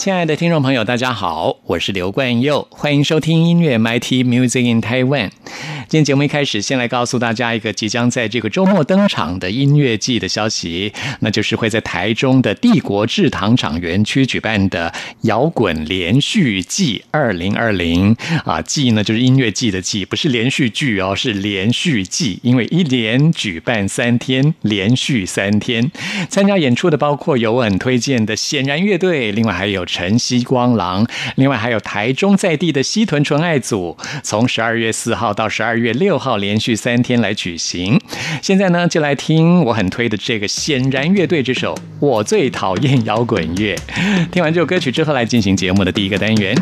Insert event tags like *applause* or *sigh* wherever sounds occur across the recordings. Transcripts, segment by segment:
亲爱的听众朋友，大家好，我是刘冠佑，欢迎收听音乐 MIT Music in Taiwan。今天节目一开始，先来告诉大家一个即将在这个周末登场的音乐季的消息，那就是会在台中的帝国制糖厂园区举办的摇滚连续季二零二零啊，季呢就是音乐季的季，不是连续剧哦，是连续季，因为一连举办三天，连续三天，参加演出的包括有我很推荐的显然乐队，另外还有晨曦光廊，另外还有台中在地的西屯纯爱组，从十二月四号到十二。月六号连续三天来举行，现在呢就来听我很推的这个显然乐队这首《我最讨厌摇滚乐》。听完这首歌曲之后，来进行节目的第一个单元。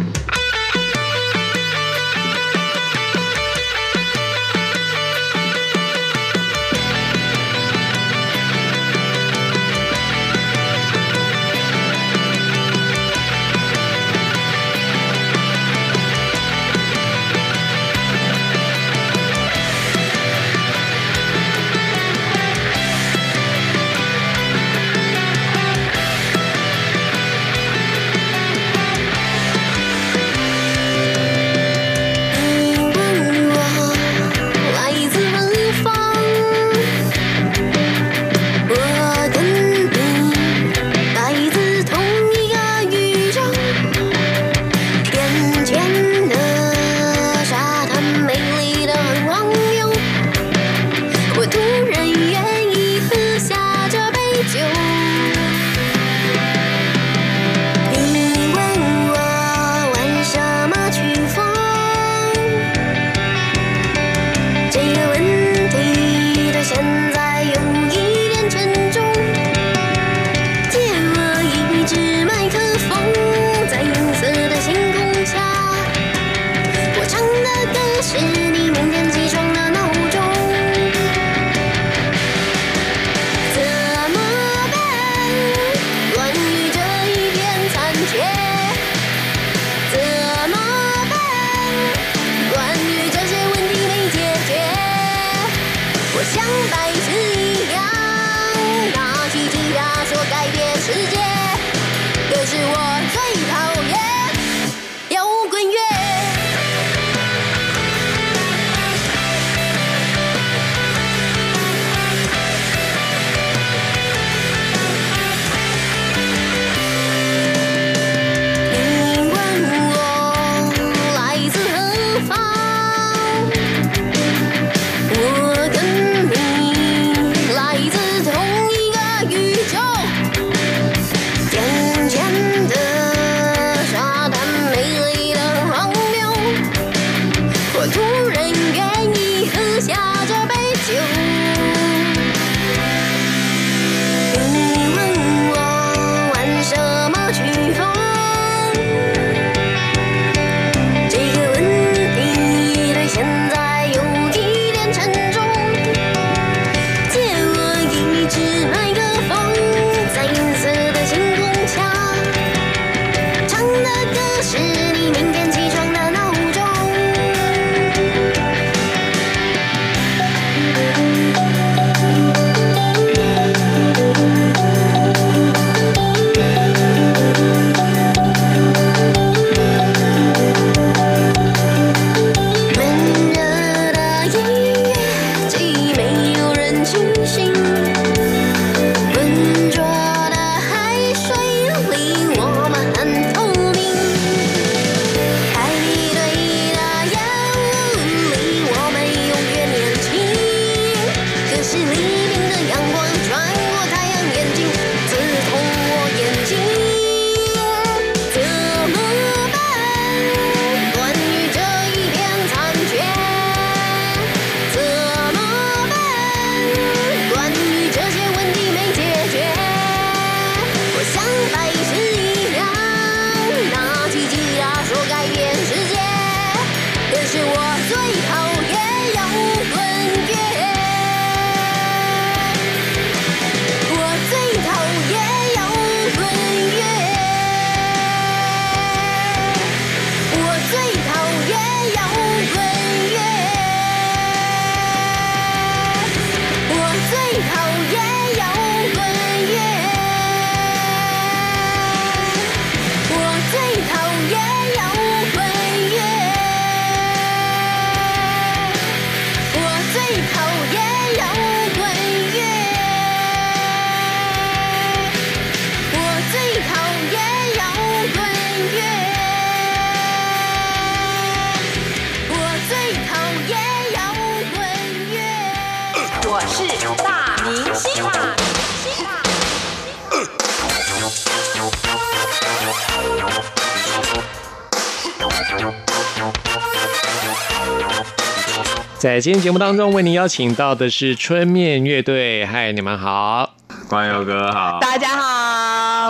在今天节目当中，为您邀请到的是春面乐队。嗨，你们好，光友哥好，大家好，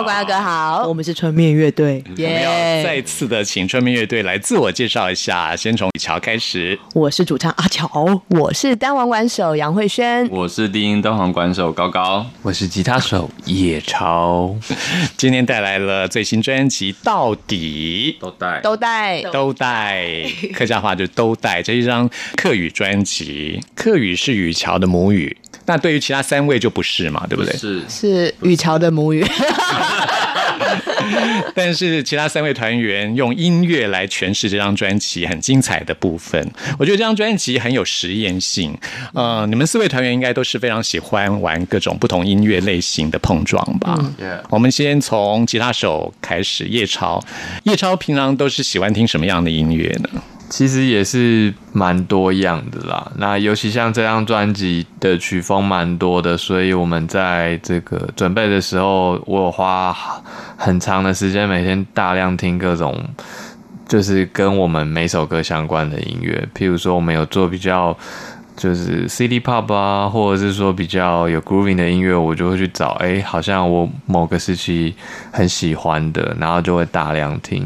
关哥好，我们是春面乐队，我们要再次的请春面乐队来自我介绍一下，先从李乔开始。我是主唱阿乔，我是单簧管手杨慧轩，我是低音单簧管手高高，我是吉他手叶超。*laughs* 今天带来了最新专辑，到底。都带。都带。都带，客家话就都带。这一张客语专辑，客语是雨乔的母语。那对于其他三位就不是嘛，对不对？是是雨乔的母语，*laughs* 但是其他三位团员用音乐来诠释这张专辑很精彩的部分。我觉得这张专辑很有实验性。呃，你们四位团员应该都是非常喜欢玩各种不同音乐类型的碰撞吧？嗯，我们先从吉他手开始，叶超。叶超平常都是喜欢听什么样的音乐呢？其实也是蛮多样的啦。那尤其像这张专辑的曲风蛮多的，所以我们在这个准备的时候，我有花很长的时间，每天大量听各种，就是跟我们每首歌相关的音乐。譬如说，我们有做比较。就是 City Pop 啊，或者是说比较有 Grooving 的音乐，我就会去找，哎，好像我某个时期很喜欢的，然后就会大量听。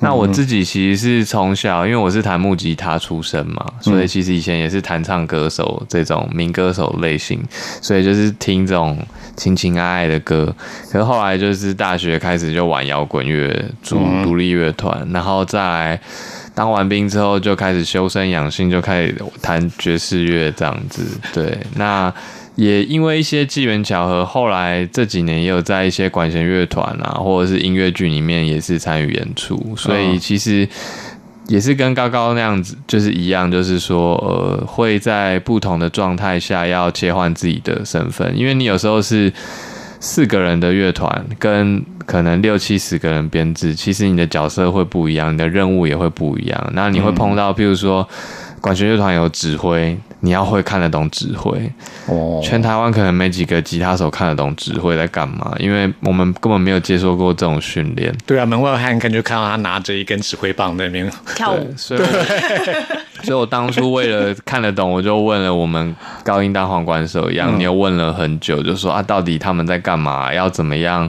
那我自己其实是从小，因为我是弹木吉他出身嘛，所以其实以前也是弹唱歌手这种民歌手类型，所以就是听这种情情爱爱的歌。可是后来就是大学开始就玩摇滚乐，组独立乐团，然后再。当完兵之后，就开始修身养性，就开始弹爵士乐这样子。对，那也因为一些机缘巧合，后来这几年也有在一些管弦乐团啊，或者是音乐剧里面也是参与演出。所以其实也是跟高高那样子，就是一样，就是说，呃，会在不同的状态下要切换自己的身份，因为你有时候是。四个人的乐团跟可能六七十个人编制，其实你的角色会不一样，你的任务也会不一样。那你会碰到，譬如说管弦乐团有指挥，你要会看得懂指挥。哦，全台湾可能没几个吉他手看得懂指挥在干嘛，因为我们根本没有接受过这种训练。对啊，门外汉看就看到他拿着一根指挥棒在那边跳舞。所以，*laughs* 所以我当初为了看得懂，我就问了我们高音大皇管手杨，你又问了很久，就说啊，到底他们在干嘛？要怎么样？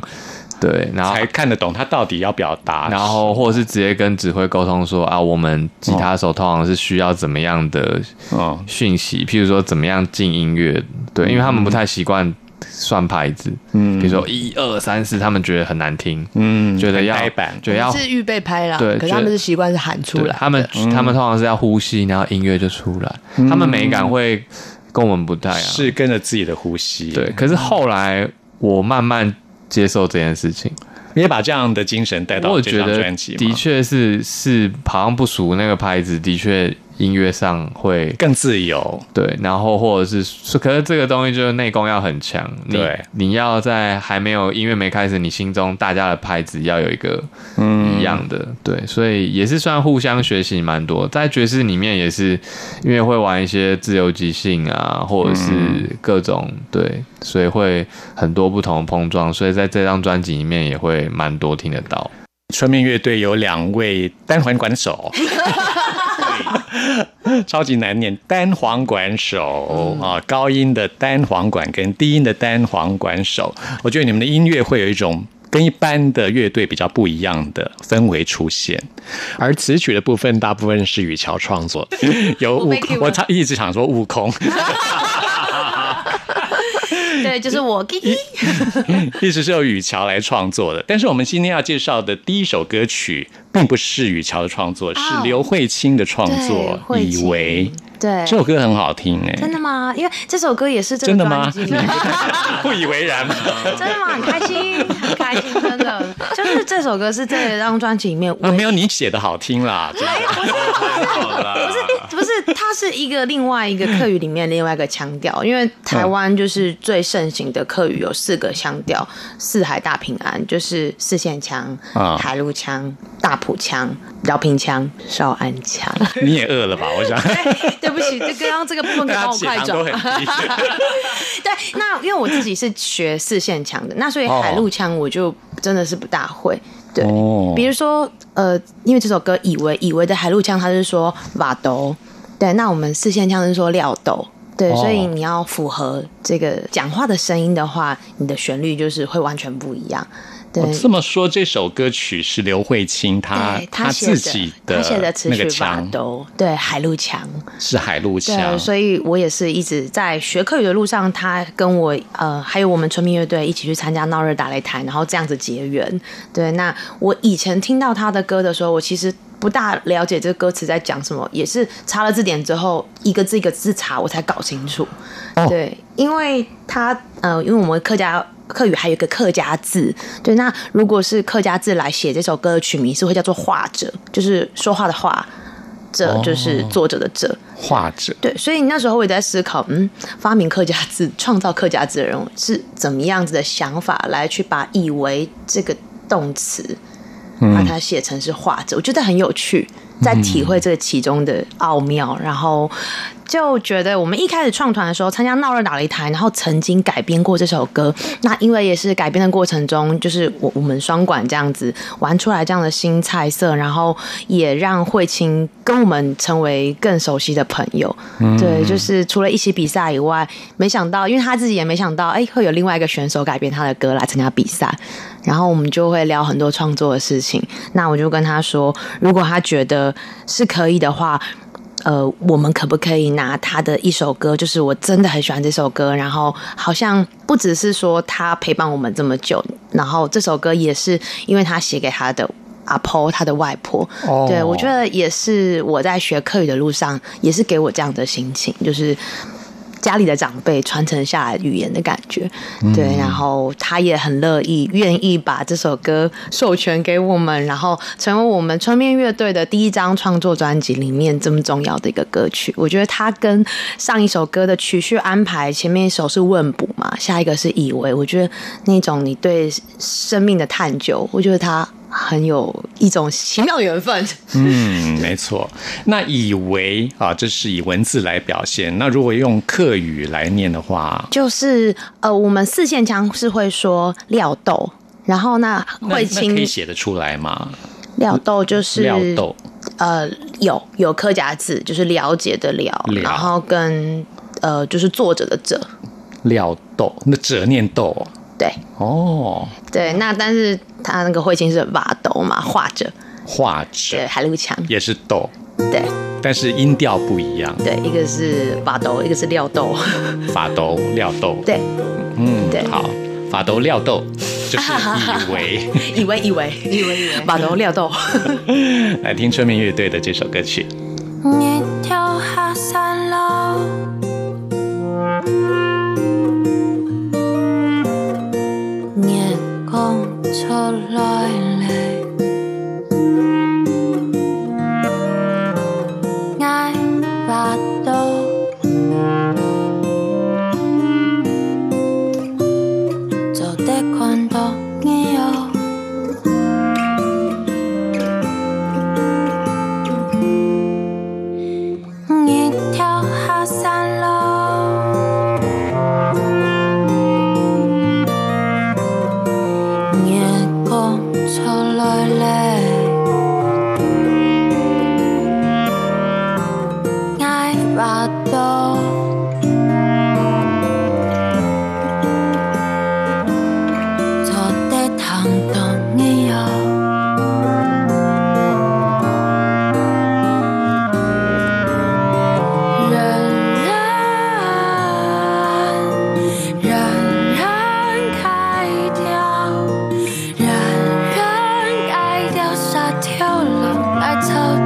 对，然后才看得懂他到底要表达，然后或者是直接跟指挥沟通说啊，我们吉他手通常是需要怎么样的讯息，譬如说怎么样进音乐，对，因为他们不太习惯算拍子，嗯，比如说一二三四，他们觉得很难听，嗯，觉得要觉得要是预备拍了，对，可是他们是习惯是喊出来，他们他们通常是要呼吸，然后音乐就出来，他们美感会跟我们不太啊，是跟着自己的呼吸，对，可是后来我慢慢。接受这件事情，你也把这样的精神带到这张专辑，的确是是好像不熟那个拍子，的确。音乐上会更自由，对，然后或者是，可是这个东西就是内功要很强，对，你要在还没有音乐没开始，你心中大家的拍子要有一个一样的，对，所以也是算互相学习蛮多，在爵士里面也是，因为会玩一些自由即兴啊，或者是各种对，所以会很多不同的碰撞，所以在这张专辑里面也会蛮多听得到。春面乐队有两位单簧管手。*laughs* 超级难念，单簧管手啊，高音的单簧管跟低音的单簧管手，我觉得你们的音乐会有一种跟一般的乐队比较不一样的氛围出现。而词曲的部分，大部分是雨乔创作，*laughs* 有悟，我他一直想说悟空。*laughs* 对，就是我，意思 *laughs* 是由雨乔来创作的。但是我们今天要介绍的第一首歌曲，并不是雨乔的创作，是刘慧清的创作。以为对这首歌很好听哎，真的吗？因为这首歌也是真的吗？*laughs* *laughs* 不以为然吗？真的吗？很开心，很开心，真的。就是这首歌是这张专辑里面，我没有你写的好听啦。没有，不是，不是，不是，不是，它是一个另外一个客语里面另外一个腔调，因为台湾就是最盛行的客语有四个腔调：四海大平安，就是四线腔、啊海陆腔、大埔腔、饶平腔、少安腔。你也饿了吧？我想，*laughs* 对不起，这刚刚这个部分可以帮我快转 *laughs* *laughs* 对，那因为我自己是学四线腔的，那所以哦海陆腔我就真的是不大会。对，哦比如说呃，因为这首歌以为以为的海陆腔，它是说瓦斗，对，那我们四线腔是说料斗。对，哦所以你要符合这个讲话的声音的话，你的旋律就是会完全不一样。对，哦这么说，这首歌曲是刘慧卿她对他写自己他写的词那个曲瓦腔，对，海陆强。是海陆强，，所以我也是一直在学课语的路上，他跟我呃，还有我们村民乐队一起去参加闹热打擂台，然后这样子结缘。对，那我以前听到他的歌的时候，我其实不大了解这个歌词在讲什么，也是查了字典之后，一个字一个字查，我才搞清楚。哦对，因为他呃，因为我们客家。客语还有一个客家字，对，那如果是客家字来写这首歌的曲名，是会叫做画者，就是说话的话，者就是作者的者，画者。对，所以那时候我也在思考，嗯，发明客家字、创造客家字的人是怎么样子的想法来去把“以为”这个动词，把它写成是画者，我觉得很有趣，在体会这个其中的奥妙，然后就觉得我们一开始创团的时候，参加闹热打擂台，然后曾经改编过这首歌。那因为也是改编的过程中，就是我我们双管这样子玩出来这样的新菜色，然后也让慧清跟我们成为更熟悉的朋友。对，就是除了一起比赛以外，没想到，因为他自己也没想到，哎，会有另外一个选手改编他的歌来参加比赛。然后我们就会聊很多创作的事情。那我就跟他说，如果他觉得是可以的话，呃，我们可不可以拿他的一首歌？就是我真的很喜欢这首歌，然后好像不只是说他陪伴我们这么久，然后这首歌也是因为他写给他的。阿婆，他的外婆，哦对我觉得也是我在学课语的路上，也是给我这样的心情，就是家里的长辈传承下来语言的感觉，对，然后他也很乐意，愿意把这首歌授权给我们，然后成为我们春面乐队的第一张创作专辑里面这么重要的一个歌曲。我觉得它跟上一首歌的曲序安排，前面一首是问卜嘛，下一个是以为，我觉得那种你对生命的探究，我觉得它很有一种奇妙的缘分。嗯，没错。那以为啊，这是以文字来表现。那如果用客语来念的话，就是呃，我们四线腔是会说料豆，然后那那那慧清可以写得出来吗？料豆就是料豆呃，有有客家字，就是了解的了，了然后跟呃，就是作者的者，料豆，那者念豆哦对。哦，对。那但是他那个慧清是瓦斗嘛，画者，画对，者海陆腔，也是斗，对。但是音调不一样，对，一个是瓦斗，一个是料豆，*laughs* 法斗料豆，对，嗯，对。好，法斗料豆就是 *laughs* 以为。以为以为以为以为。瓦 *laughs* 斗料豆。来听春眠乐队的这首歌曲。一条下山路，光出草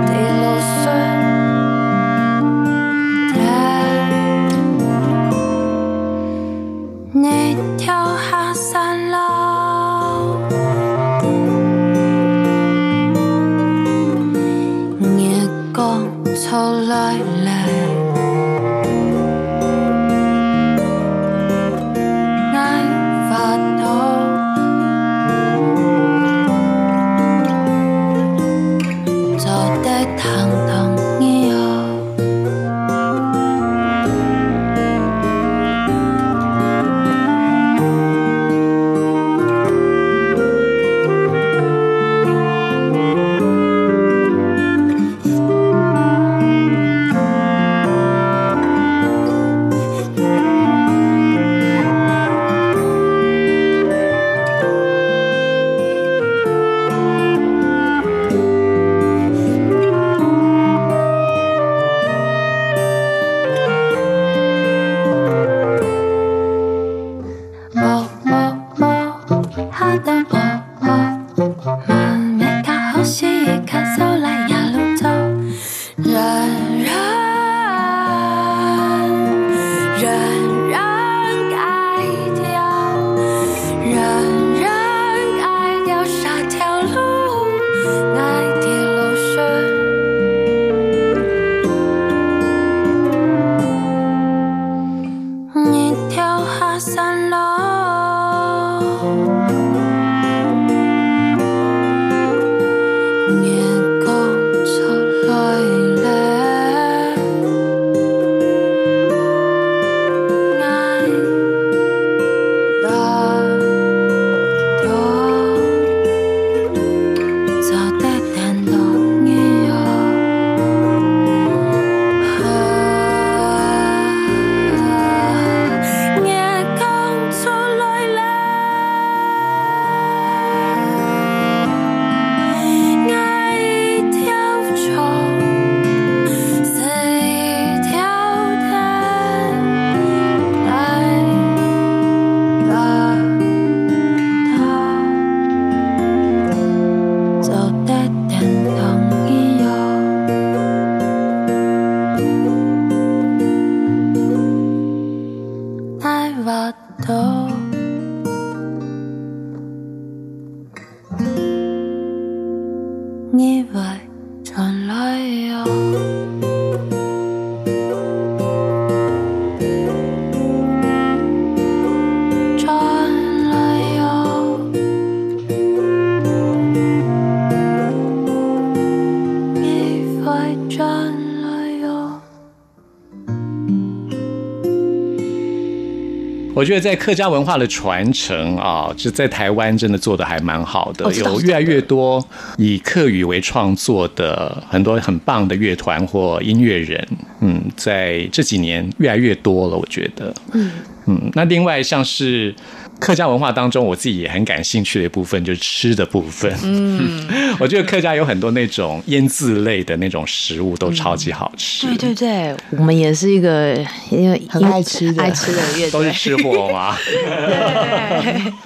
我觉得在客家文化的传承啊，就在台湾真的做的还蛮好的，有越来越多以客语为创作的很多很棒的乐团或音乐人，嗯，在这几年越来越多了，我觉得，嗯嗯，那另外像是。客家文化当中，我自己也很感兴趣的一部分就是吃的部分。嗯，*laughs* 我觉得客家有很多那种腌制类的那种食物都超级好吃。对对对，我们也是一个因为很爱吃的爱吃的乐队，都是吃货吗？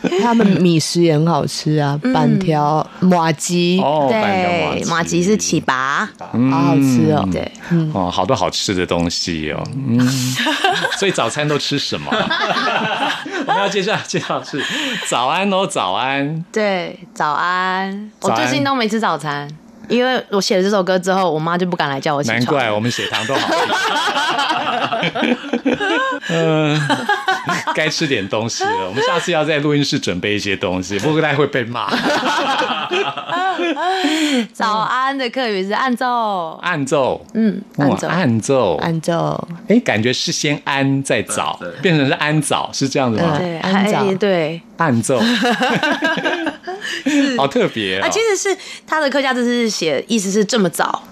对，他们米食也很好吃啊，板条、马吉哦，对，马吉是起拔，好好吃哦。对，哦，好多好吃的东西哦。嗯，*laughs* 所以早餐都吃什么？要介绍介绍。是早安哦，早安。对，早安。我最近都没吃早餐，因为我写了这首歌之后，我妈就不敢来叫我起床。难怪我们血糖都好。*laughs* 嗯，该吃点东西了。我们下次要在录音室准备一些东西，不过大家会被骂。*laughs* 早安的课语是按奏，按奏，嗯，按奏，按奏，按奏。哎，感觉是先安再早，变成是安早，是这样子吗？对，安早，对，按奏，*laughs* *laughs* 好特别啊！其实是他的客家字是写，意思是这么早。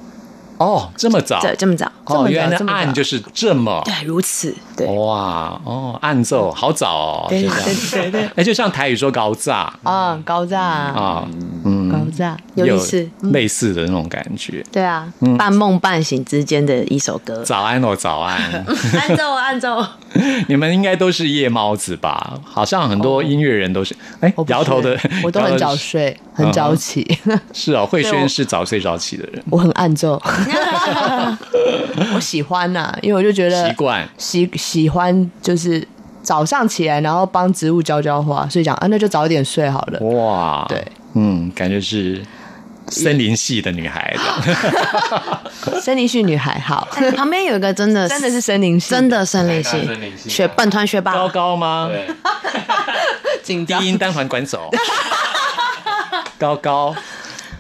哦，这么早，对，这么早，哦，原来按就是这么，对，如此，对，哇，哦，按奏好早哦，对对对，*laughs* 哎，就像台语说高炸，啊，高炸。啊，嗯，高炸，有意思，类似的那种感觉，对啊，半梦半醒之间的一首歌，早安哦，早安，按奏按奏，*laughs* 你们应该都是夜猫子吧？好像很多音乐人都是，哎，摇头的，我都很早睡，很早起，是啊，慧轩是早睡早起的人，我很按奏。*laughs* *laughs* 我喜欢呐，因为我就觉得习惯喜喜欢就是早上起来，然后帮植物浇浇花，所以讲啊，那就早点睡好了。哇，对，嗯，感觉是森林系的女孩。*laughs* 森林系女孩，好，哎旁边有一个真的真的是森林系，真的森林系森林系学半团学霸，高高吗？紧张低。音单环管走。高高，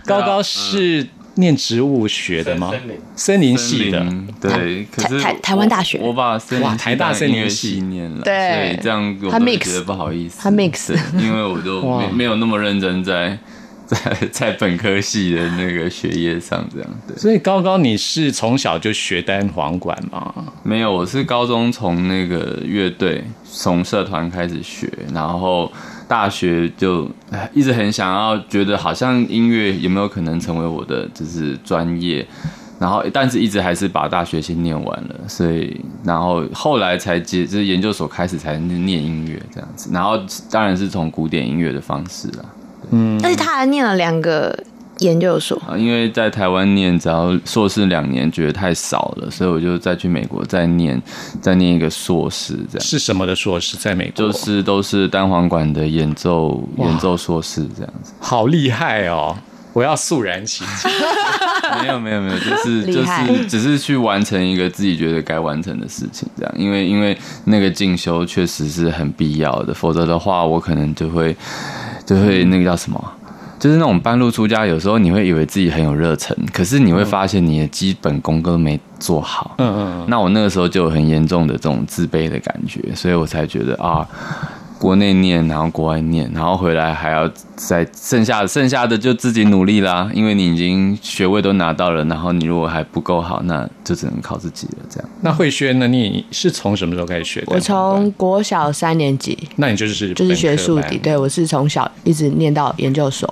高高是念植物学的吗森林？森林系的。对，可是台台湾大学我我把森林哇台大森林系系念了，对所以这样我他都 mix 觉得不好意思，他 mix 因为我都 *laughs* 哇没没有那么认真在 *laughs* 在在本科系的那个学业上，这样对。所以高高，你是从小就学单簧管吗？没有，我是高中从那个乐队从社团开始学，然后大学就哎 *sighs* 一直很想要，觉得好像音乐有没有可能成为我的就是专业，然后但是一直还是把大学先念完了，所以然后后来才接就是研究所开始才念音乐这样子，然后当然是从古典音乐的方式啦。而且他还念了两个研究所，啊，因为在台湾念只要硕士两年，觉得太少了，所以我就再去美国再念，再念一个硕士，这样是什么的硕士？在美国，就是都是单簧管的演奏演奏硕士这样子。好厉害哦！我要肃然起敬。*laughs* 没有没有没有，就是就是只是去完成一个自己觉得该完成的事情，这样。因为因为那个进修确实是很必要的，否则的话，我可能就会就会那个叫什么。就是那种半路出家，有时候你会以为自己很有热忱，可是你会发现你的基本功都没做好。嗯嗯那我那个时候就有很严重的这种自卑的感觉，所以我才觉得啊，国内念，然后国外念，然后回来还要再剩下剩下的就自己努力啦，因为你已经学位都拿到了，然后你如果还不够好，那就只能靠自己了。这样，那慧轩呢？你是从什么时候开始学的？我从国小三年级那你就是就是学数数底，对我是从小一直念到研究所，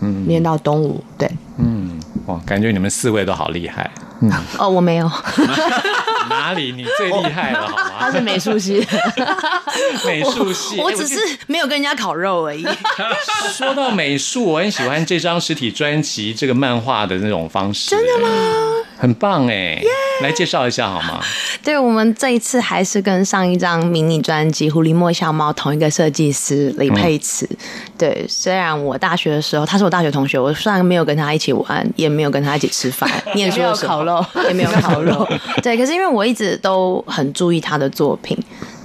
嗯，念到东吴，对，嗯，哇，感觉你们四位都好厉害。嗯哦，我没有，*laughs* 哪里你最厉害了好吗？*laughs* 他是美术系，美术系，我哎只是没有跟人家烤肉而已。*laughs* 说到美术，我很喜欢这张实体专辑这个漫画的那种方式。真的吗？很棒哎！来介绍一下好吗？*laughs* 对我们这一次还是跟上一张迷你专辑《狐狸莫笑猫》同一个设计师李佩慈。对，虽然我大学的时候他是我大学同学，我虽然没有跟他一起玩，也没有跟他一起吃饭，*laughs* 念书的时候也没有烤肉也没有烤肉。*laughs* 对，可是因为我一直都很注意他的作品。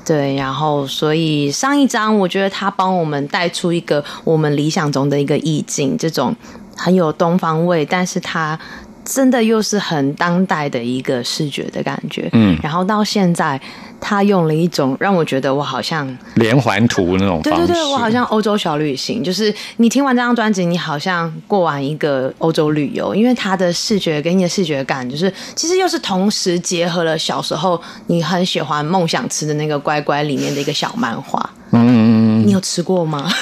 对，然后所以上一张我觉得他帮我们带出一个我们理想中的一个意境，这种很有东方味，但是他真的又是很当代的一个视觉的感觉。嗯然后到现在，他用了一种让我觉得我好像，连环图那种方式。对对对，我好像欧洲小旅行，就是你听完这张专辑，你好像过完一个欧洲旅游，因为他的视觉跟你的视觉感，就是其实又是同时结合了小时候你很喜欢梦想吃的那个乖乖里面的一个小漫画。嗯，你有吃过吗？*laughs*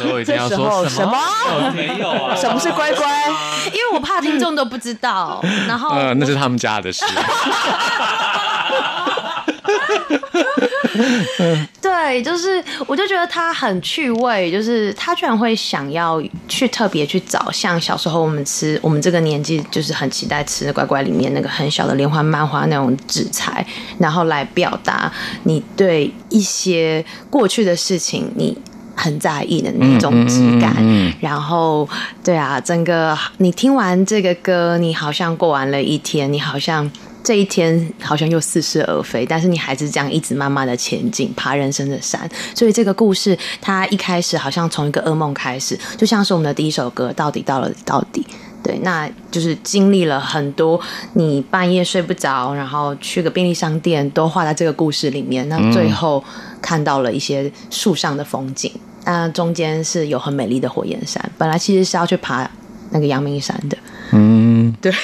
这时候一定要说什候什么？没有啊什么是乖乖？因为我怕听众都不知道。然后呃，那是他们家的事。*laughs* 对，就是我就觉得他很趣味，就是他居然会想要去特别去找像小时候我们吃我们这个年纪就是很期待吃的乖乖里面那个很小的连环漫画那种纸材，然后来表达你对一些过去的事情你。很在意的那种质感，然后对啊，整个你听完这个歌，你好像过完了一天，你好像这一天好像又似是而非，但是你还是这样一直慢慢的前进，爬人生的山。所以这个故事，它一开始好像从一个噩梦开始，就像是我们的第一首歌，到底到了到底。对，那就是经历了很多，你半夜睡不着，然后去个便利商店，都画在这个故事里面。那最后看到了一些树上的风景，那中间是有很美丽的火焰山，本来其实是要去爬那个阳明山的。嗯，对。*laughs*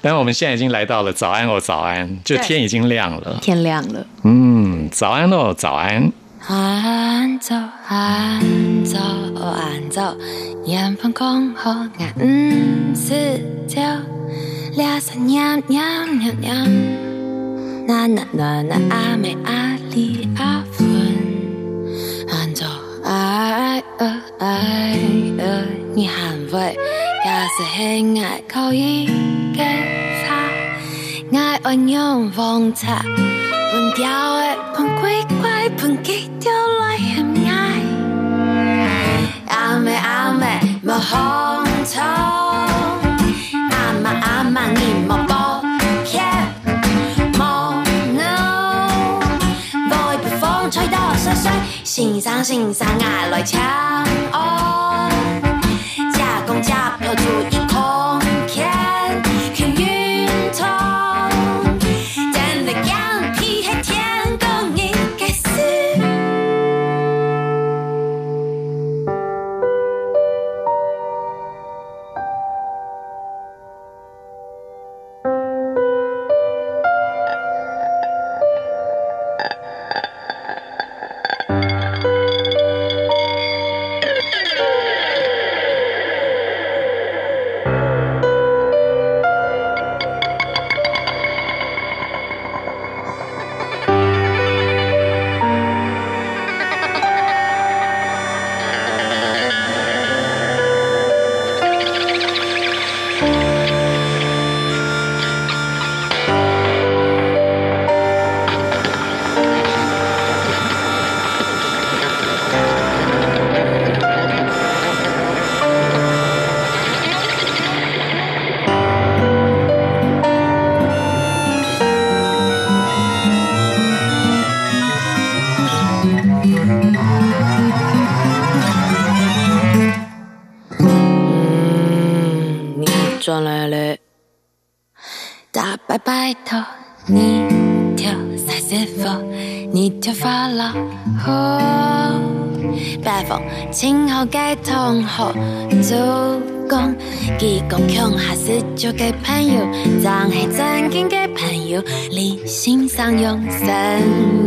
但我们现在已经来到了，早安哦，早安，就天已经亮了，天亮了。嗯，早安哦，早安。晝愛呃愛呃你喊喂，也是輕愛口音嘅花，愛安用風茶。半條嘅半鬼怪半幾條來嫌愛，阿阿妹阿妹莫欣赏欣赏啊来抢哦，加工加票同好，主公，技工强还是就给朋友，张黑正经给朋友，理性上用生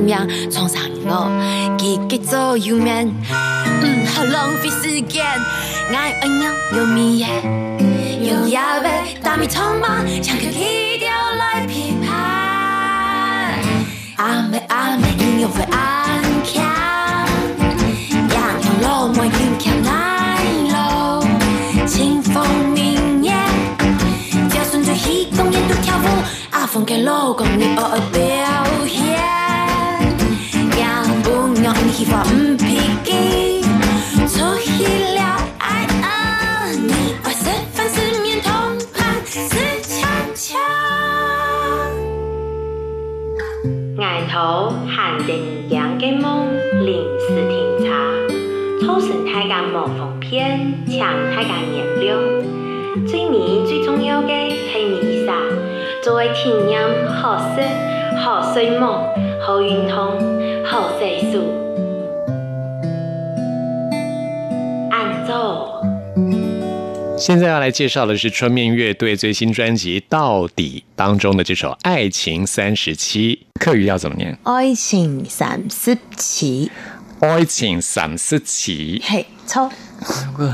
命冲上我，自己做右面，嗯，好浪费时间，爱爱鸟有米耶。有牙呗，大米匆忙，抢个低调来批判。阿妹阿妹，音乐会爱阿峰给老公你偶好睡梦、好运通、好岁数。按奏。现在要来介绍的是春面乐队最新专辑《到底》当中的这首《爱情三十七》，客语要怎么念？爱情三十七，爱情三十七。嘿，超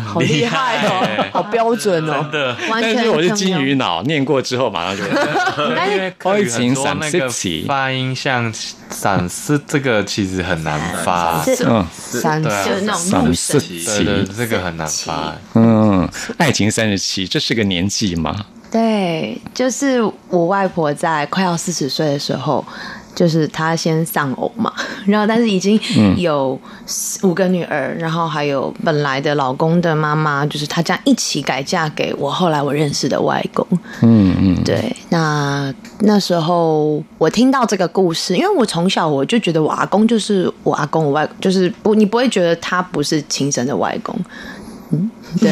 好厉害哦，*laughs* 好标准哦。但是我是金鱼脑，念过之后马上就因为客语很多那爱情三十七发音像散失，这个其实很难发。是嗯三对啊就是那种三怒神。十七对对，这个很难发。嗯，爱情三十七，这是个年纪吗？对，就是我外婆在快要四十岁的时候，就是她先丧偶嘛，*laughs* 然后但是已经有五个女儿，然后还有本来的老公的妈妈，就是她这样一起改嫁给我后来我认识的外公。嗯嗯，对，那那时候我听到这个故事，因为我从小我就觉得我阿公就是我阿公，我外就是不，你不会觉得他不是亲生的外公。嗯，*laughs* *laughs* 对，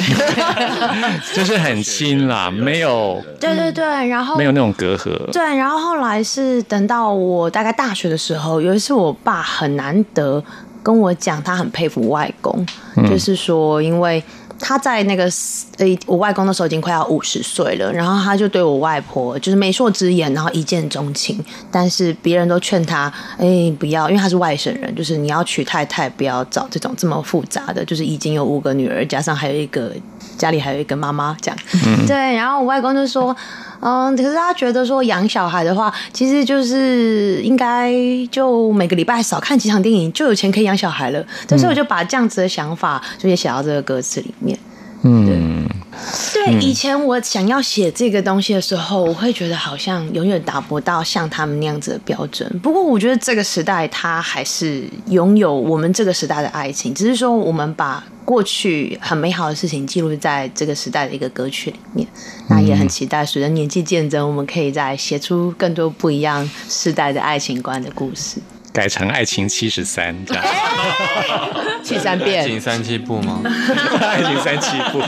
就是很亲啦，没有对对对，然后没有那种隔阂。对，然后后来是等到我大概大学的时候，有一次我爸很难得跟我讲，他很佩服外公，就是说因为。他在那个呃，我外公的时候已经快要五十岁了，然后他就对我外婆就是媒妁之言，然后一见钟情。但是别人都劝他，哎，不要，因为他是外省人，就是你要娶太太，不要找这种这么复杂的，就是已经有五个女儿，加上还有一个家里还有一个妈妈这样。对，然后我外公就说，嗯，可是他觉得说养小孩的话，其实就是应该就每个礼拜少看几场电影，就有钱可以养小孩了。对所以我就把这样子的想法就也写到这个歌词里面。嗯，对，以前我想要写这个东西的时候，我会觉得好像永远达不到像他们那样子的标准。不过，我觉得这个时代它还是拥有我们这个时代的爱情，只是说我们把过去很美好的事情记录在这个时代的一个歌曲里面。那也很期待，随着年纪渐增，我们可以再写出更多不一样时代的爱情观的故事。改成爱情七十三这样，*laughs* 七三变，请三七步吗？爱情三七步，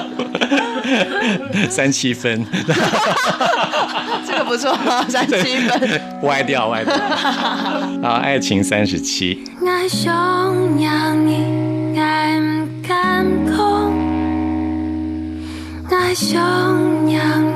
*laughs* 三七分，*laughs* 这个不错，三七分。歪掉歪掉。好，爱情三十七。爱上让你爱唔敢讲，爱上让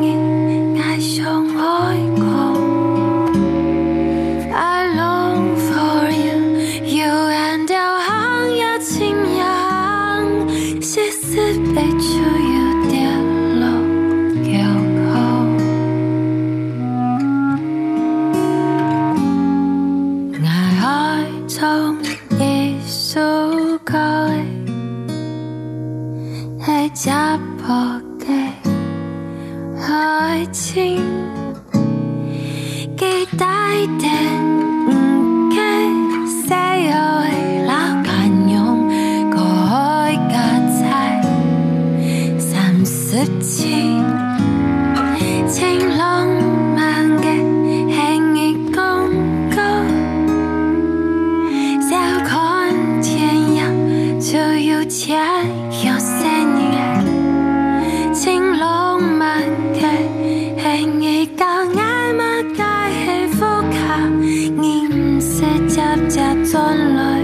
算了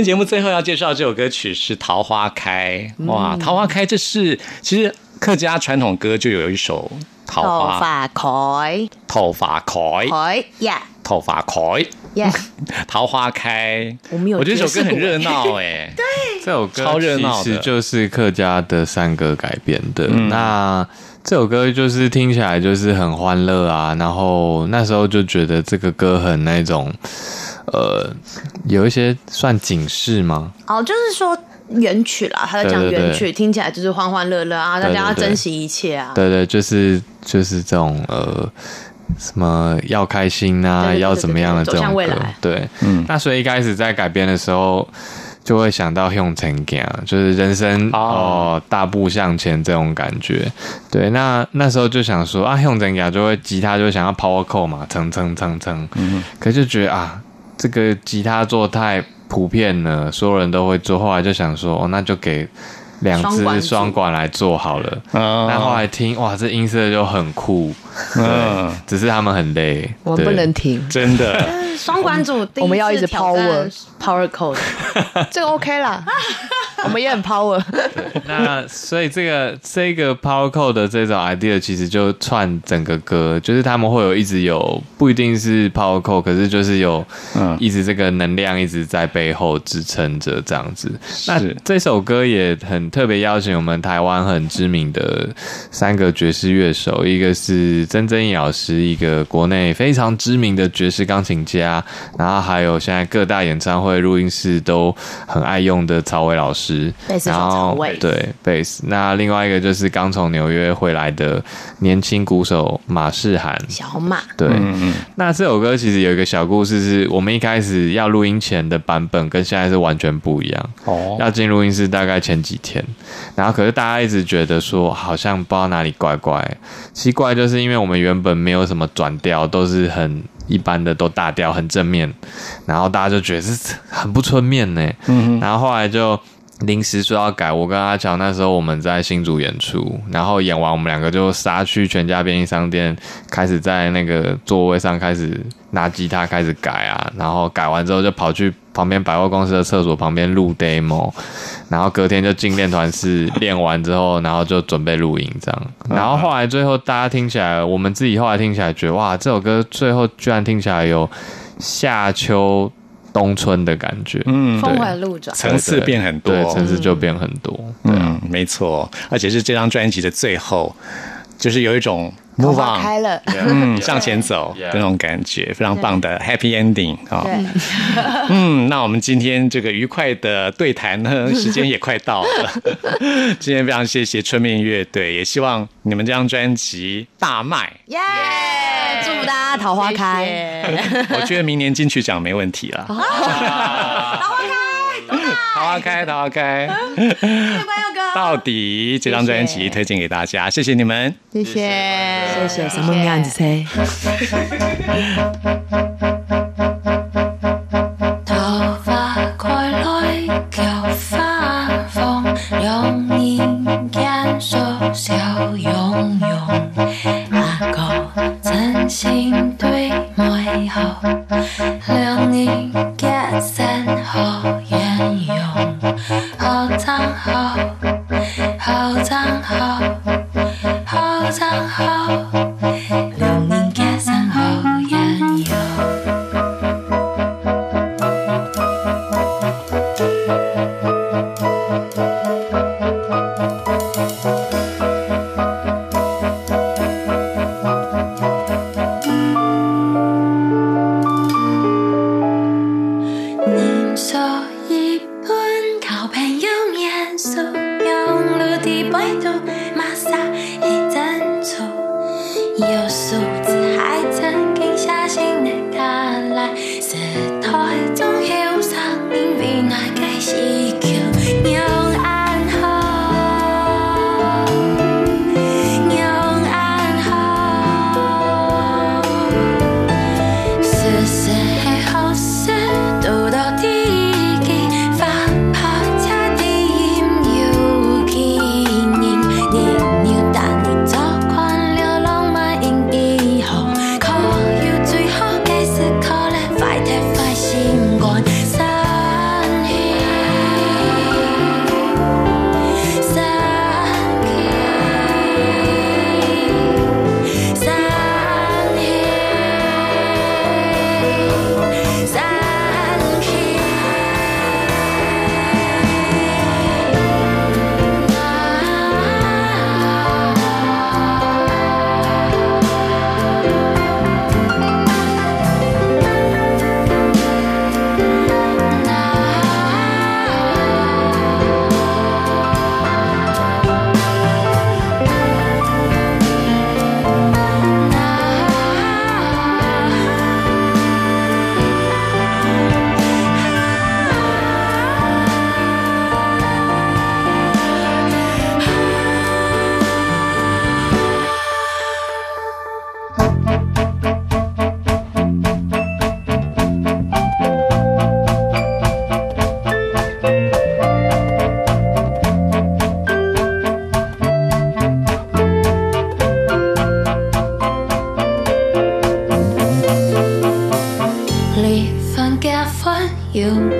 天节目最后要介绍这首歌曲是《桃花开》哇，《桃花开》这是其实客家传统歌就有一首桃头花发开，桃花开开呀。桃花开。呀，桃花开，*laughs* 我们有我觉得这首歌很热闹哎，*laughs* 对。这首歌超热闹的其实就是客家的山歌改编的。嗯。那这首歌就是听起来就是很欢乐啊，然后那时候就觉得这个歌很那种，呃，有一些算警示吗？哦，就是说原曲啦，他在讲原曲，听起来就是欢欢乐乐啊，大家要珍惜一切啊。对对，就是就是这种呃。什么要开心啊，要怎么样的这种歌向未来，对，嗯那所以一开始在改编的时候，就会想到用成家，就是人生哦哦大步向前这种感觉。对，那那时候就想说啊，用成家就会吉他就会想要 power chord 嘛，蹭蹭蹭蹭，嗯可就觉得啊，这个吉他做太普遍了，所有人都会做，后来就想说哦，那就给两双管组只双管来做好了。嗯那后来听哇，这音色就很酷，嗯嗯，只是他们很累，我们不能停，真的，*laughs* 双管组我们要一直 power power code，*laughs* 这个 OK 啦，*laughs* 我们也很 power。那所以这个这个 Power Code 的这种 idea 其实就串整个歌，就是他们会有一直有不一定是 Power Code，可是就是有嗯一直这个能量一直在背后支撑着这样子。那这首歌也很特别，邀请我们台湾很知名的三个爵士乐手，一个是曾曾毅老师，一个国内非常知名的爵士钢琴家，然后还有现在各大演唱会录音室都很爱用的曹伟老师，贝斯手然后对贝斯。那另外一个就是刚从纽约回来的年轻鼓手马世涵。小马，对，嗯嗯那这首歌其实有一个小故事，是我们一开始要录音前的版本跟现在是完全不一样。哦，要进录音室大概前几天，然后可是大家一直觉得说好像不知道哪里怪怪，奇怪就是因为我们原本没有什么转调，都是很一般的，都大调，很正面，然后大家就觉得是很不春面呢，嗯然后后来就。临时说要改，我跟阿乔那时候我们在新竹演出，然后演完我们两个就杀去全家便利商店，开始在那个座位上开始拿吉他开始改啊，然后改完之后就跑去旁边百货公司的厕所旁边录 demo，然后隔天就进练团室练完之后，然后就准备录音这样，然后后来最后大家听起来，我们自己后来听起来觉得哇，这首歌最后居然听起来有夏秋冬春的感觉，嗯，峰回路转，层次变很多，对，层次就变很多。嗯，没错，而且是这张专辑的最后，就是有一种头 move on，开了，嗯，向前走的那种感觉，非常棒的 happy ending 啊、对，*laughs* 嗯，那我们今天这个愉快的对谈呢，时间也快到了。*laughs* 今天非常谢谢春面乐队，也希望你们这张专辑大卖。耶！祝大家桃花开，我觉得明年金曲奖没问题了。*laughs* 桃花开，桃花开，桃花开。*laughs* 到底这张专辑推荐给大家，谢谢你们。谢谢，谢谢什么样子噻？*laughs* 要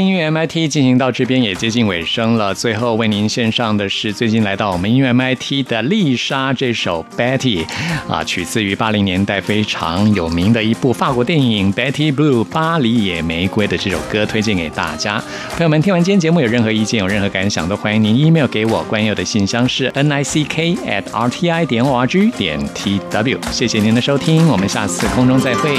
音乐 MIT 进行到这边也接近尾声了，最后为您献上的是最近来到我们音乐 MIT 的丽莎这首 Betty，啊，取自于八零年代非常有名的一部法国电影《Betty Blue》巴黎野玫瑰的这首歌，推荐给大家。朋友们，听完今天节目有任何意见、有任何感想，都欢迎您 email 给我。关佑的信箱是 n i c k at r t i 点 o r g 点 t w。谢谢您的收听，我们下次空中再会。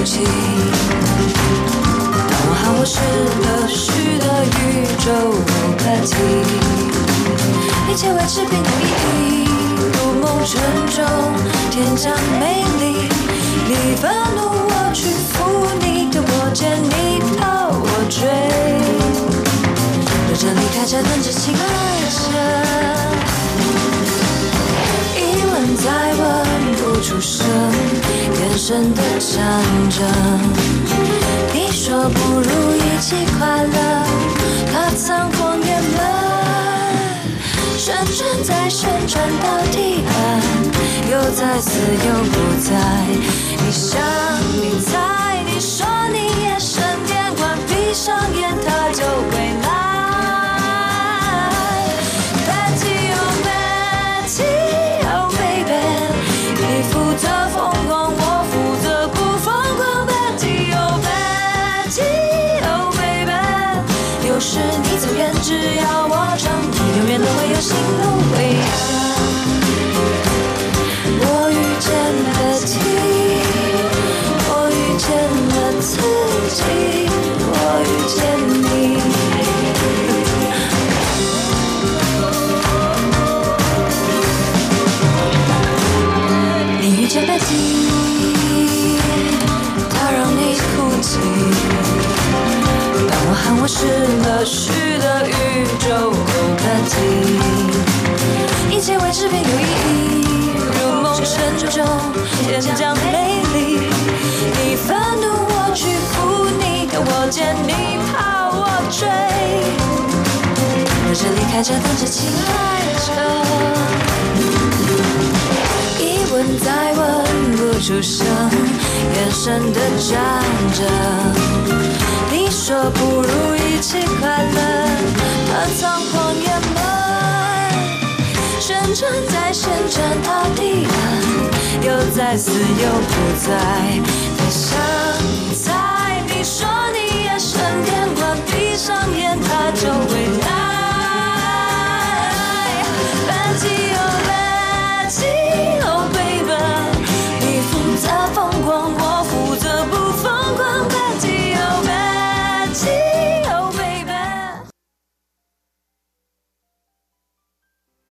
你哭泣。当我喊我是个虚的宇宙客体，一切维持并无意义。如梦沉重，天降美丽，你愤怒我去扶，你的我见你跑我追，热着离开这等着亲爱着。再问不出声，眼神的战争。你说不如一起快乐，它仓皇淹没，旋转再旋转到地岸，又再次又不在。你想，你猜，你说你夜深点关，闭上眼它就回来。深的站着，你说不如一起快乐。他仓皇掩埋，旋转再旋转到地板，又在死又不在的想在。你说你眼神癫狂，闭上眼他就会来。